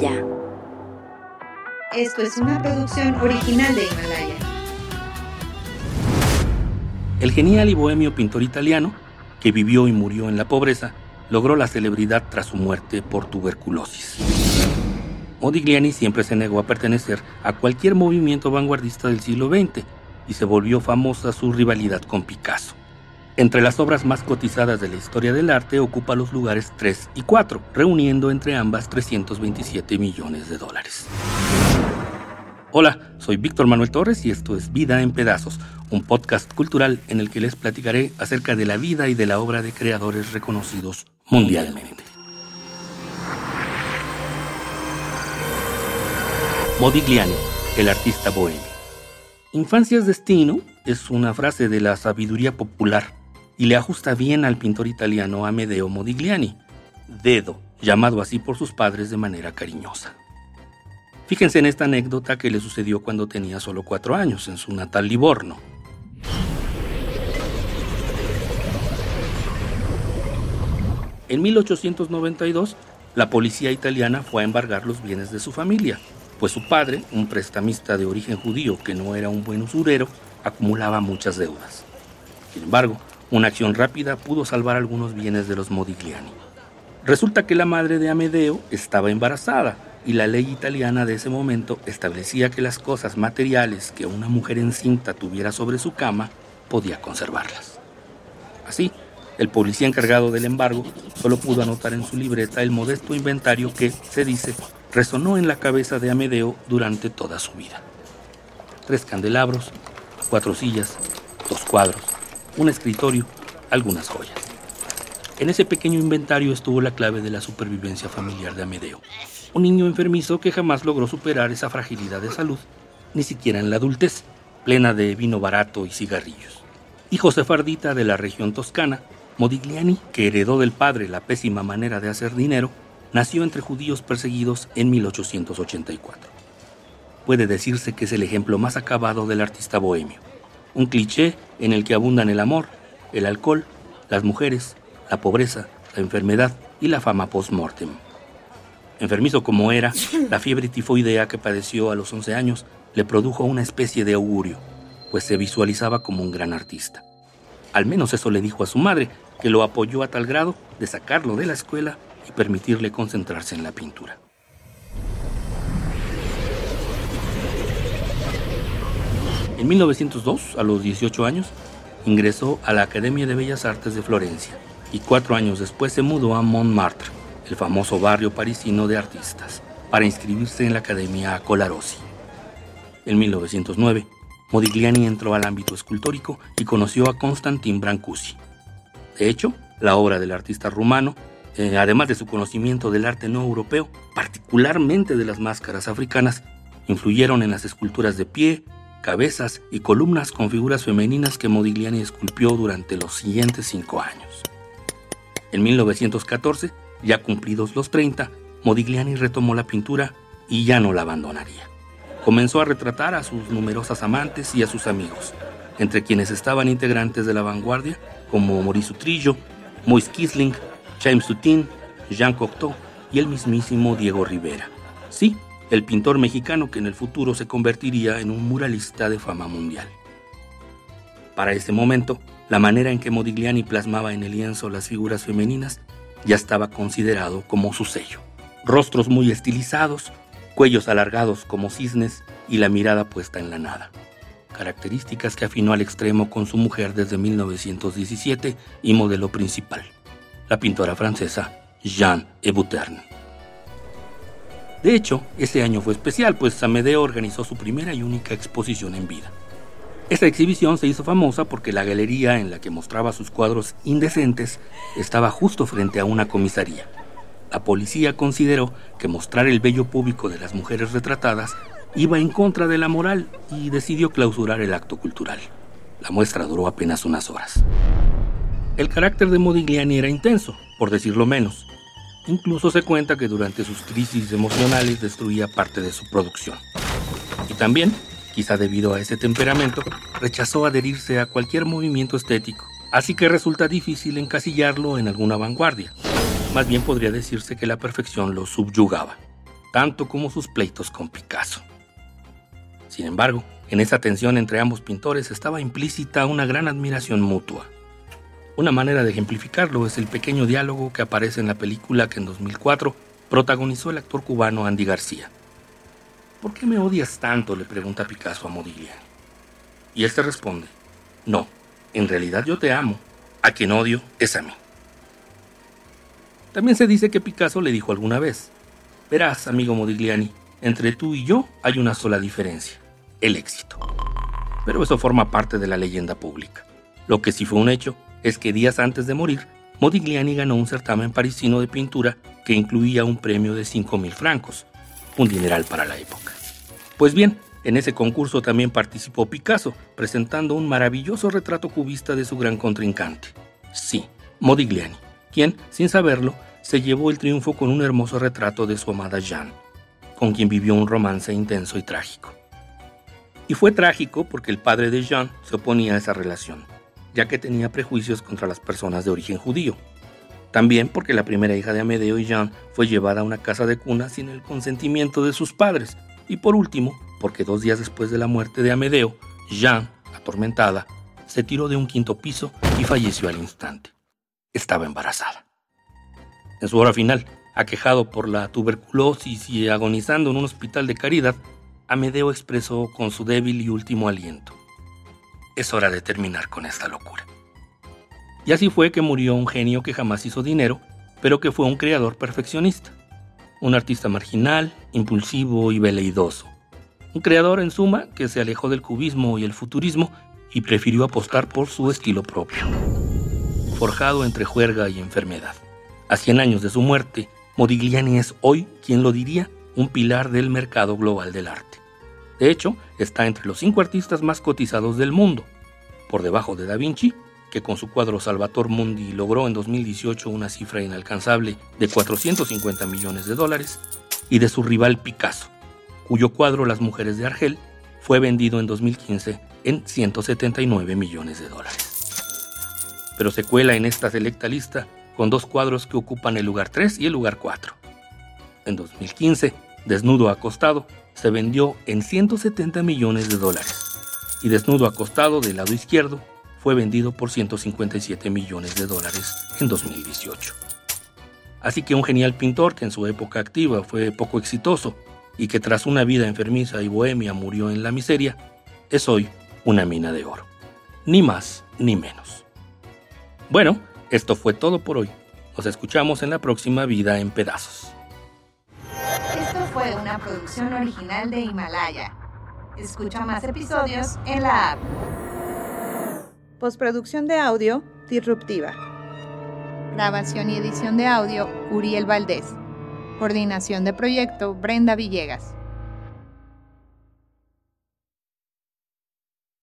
Himalaya. Esto es una producción original de Himalaya. El genial y bohemio pintor italiano, que vivió y murió en la pobreza, logró la celebridad tras su muerte por tuberculosis. Modigliani siempre se negó a pertenecer a cualquier movimiento vanguardista del siglo XX y se volvió famosa su rivalidad con Picasso. Entre las obras más cotizadas de la historia del arte ocupa los lugares 3 y 4, reuniendo entre ambas 327 millones de dólares. Hola, soy Víctor Manuel Torres y esto es Vida en Pedazos, un podcast cultural en el que les platicaré acerca de la vida y de la obra de creadores reconocidos mundialmente. Modigliani, el artista bohemio. Infancia es destino es una frase de la sabiduría popular y le ajusta bien al pintor italiano Amedeo Modigliani, Dedo, llamado así por sus padres de manera cariñosa. Fíjense en esta anécdota que le sucedió cuando tenía solo cuatro años, en su natal Livorno. En 1892, la policía italiana fue a embargar los bienes de su familia, pues su padre, un prestamista de origen judío que no era un buen usurero, acumulaba muchas deudas. Sin embargo, una acción rápida pudo salvar algunos bienes de los Modigliani. Resulta que la madre de Amedeo estaba embarazada y la ley italiana de ese momento establecía que las cosas materiales que una mujer encinta tuviera sobre su cama podía conservarlas. Así, el policía encargado del embargo solo pudo anotar en su libreta el modesto inventario que, se dice, resonó en la cabeza de Amedeo durante toda su vida. Tres candelabros, cuatro sillas, dos cuadros, un escritorio, algunas joyas. En ese pequeño inventario estuvo la clave de la supervivencia familiar de Amedeo. Un niño enfermizo que jamás logró superar esa fragilidad de salud, ni siquiera en la adultez, plena de vino barato y cigarrillos. Hijo sefardita de la región toscana, Modigliani, que heredó del padre la pésima manera de hacer dinero, nació entre judíos perseguidos en 1884. Puede decirse que es el ejemplo más acabado del artista bohemio un cliché en el que abundan el amor, el alcohol, las mujeres, la pobreza, la enfermedad y la fama post-mortem. Enfermizo como era, la fiebre tifoidea que padeció a los 11 años le produjo una especie de augurio, pues se visualizaba como un gran artista. Al menos eso le dijo a su madre, que lo apoyó a tal grado de sacarlo de la escuela y permitirle concentrarse en la pintura. En 1902, a los 18 años, ingresó a la Academia de Bellas Artes de Florencia y cuatro años después se mudó a Montmartre, el famoso barrio parisino de artistas, para inscribirse en la Academia Colarossi. En 1909, Modigliani entró al ámbito escultórico y conoció a Constantin Brancusi. De hecho, la obra del artista rumano, eh, además de su conocimiento del arte no europeo, particularmente de las máscaras africanas, influyeron en las esculturas de pie, cabezas y columnas con figuras femeninas que Modigliani esculpió durante los siguientes cinco años. En 1914, ya cumplidos los 30, Modigliani retomó la pintura y ya no la abandonaría. Comenzó a retratar a sus numerosas amantes y a sus amigos, entre quienes estaban integrantes de la vanguardia como Maurice Utrillo, Moïse Kisling, James Tutin, Jean Cocteau y el mismísimo Diego Rivera. Sí, el pintor mexicano que en el futuro se convertiría en un muralista de fama mundial. Para ese momento, la manera en que Modigliani plasmaba en el lienzo las figuras femeninas ya estaba considerado como su sello. Rostros muy estilizados, cuellos alargados como cisnes y la mirada puesta en la nada. Características que afinó al extremo con su mujer desde 1917 y modelo principal, la pintora francesa Jeanne Hébuterne. De hecho, ese año fue especial, pues Amedeo organizó su primera y única exposición en vida. Esta exhibición se hizo famosa porque la galería en la que mostraba sus cuadros indecentes estaba justo frente a una comisaría. La policía consideró que mostrar el bello público de las mujeres retratadas iba en contra de la moral y decidió clausurar el acto cultural. La muestra duró apenas unas horas. El carácter de Modigliani era intenso, por decirlo menos, Incluso se cuenta que durante sus crisis emocionales destruía parte de su producción. Y también, quizá debido a ese temperamento, rechazó adherirse a cualquier movimiento estético, así que resulta difícil encasillarlo en alguna vanguardia. Más bien podría decirse que la perfección lo subyugaba. tanto como sus pleitos con Picasso. Sin embargo, en esa tensión entre ambos pintores estaba implícita una gran admiración mutua. Una manera de ejemplificarlo es el pequeño diálogo que aparece en la película que en 2004 protagonizó el actor cubano Andy García. ¿Por qué me odias tanto? le pregunta Picasso a Modigliani. Y se responde, no, en realidad yo te amo, a quien odio es a mí. También se dice que Picasso le dijo alguna vez, verás, amigo Modigliani, entre tú y yo hay una sola diferencia, el éxito. Pero eso forma parte de la leyenda pública. Lo que sí fue un hecho es que días antes de morir, Modigliani ganó un certamen parisino de pintura que incluía un premio de 5.000 francos, un dineral para la época. Pues bien, en ese concurso también participó Picasso, presentando un maravilloso retrato cubista de su gran contrincante. Sí, Modigliani, quien, sin saberlo, se llevó el triunfo con un hermoso retrato de su amada Jeanne, con quien vivió un romance intenso y trágico. Y fue trágico porque el padre de Jeanne se oponía a esa relación, ya que tenía prejuicios contra las personas de origen judío. También porque la primera hija de Amedeo y Jean fue llevada a una casa de cuna sin el consentimiento de sus padres. Y por último, porque dos días después de la muerte de Amedeo, Jean, atormentada, se tiró de un quinto piso y falleció al instante. Estaba embarazada. En su hora final, aquejado por la tuberculosis y agonizando en un hospital de caridad, Amedeo expresó con su débil y último aliento. Es hora de terminar con esta locura. Y así fue que murió un genio que jamás hizo dinero, pero que fue un creador perfeccionista. Un artista marginal, impulsivo y veleidoso. Un creador, en suma, que se alejó del cubismo y el futurismo y prefirió apostar por su estilo propio. Forjado entre juerga y enfermedad. A 100 años de su muerte, Modigliani es hoy, quien lo diría, un pilar del mercado global del arte. De hecho, está entre los cinco artistas más cotizados del mundo, por debajo de Da Vinci, que con su cuadro Salvator Mundi logró en 2018 una cifra inalcanzable de 450 millones de dólares, y de su rival Picasso, cuyo cuadro Las Mujeres de Argel fue vendido en 2015 en 179 millones de dólares. Pero se cuela en esta selecta lista con dos cuadros que ocupan el lugar 3 y el lugar 4. En 2015, Desnudo acostado se vendió en 170 millones de dólares y Desnudo acostado del lado izquierdo fue vendido por 157 millones de dólares en 2018. Así que un genial pintor que en su época activa fue poco exitoso y que tras una vida enfermiza y bohemia murió en la miseria, es hoy una mina de oro. Ni más ni menos. Bueno, esto fue todo por hoy. Nos escuchamos en la próxima vida en pedazos producción original de Himalaya. Escucha más episodios en la app. Postproducción de audio, Disruptiva. Grabación y edición de audio, Uriel Valdés. Coordinación de proyecto, Brenda Villegas.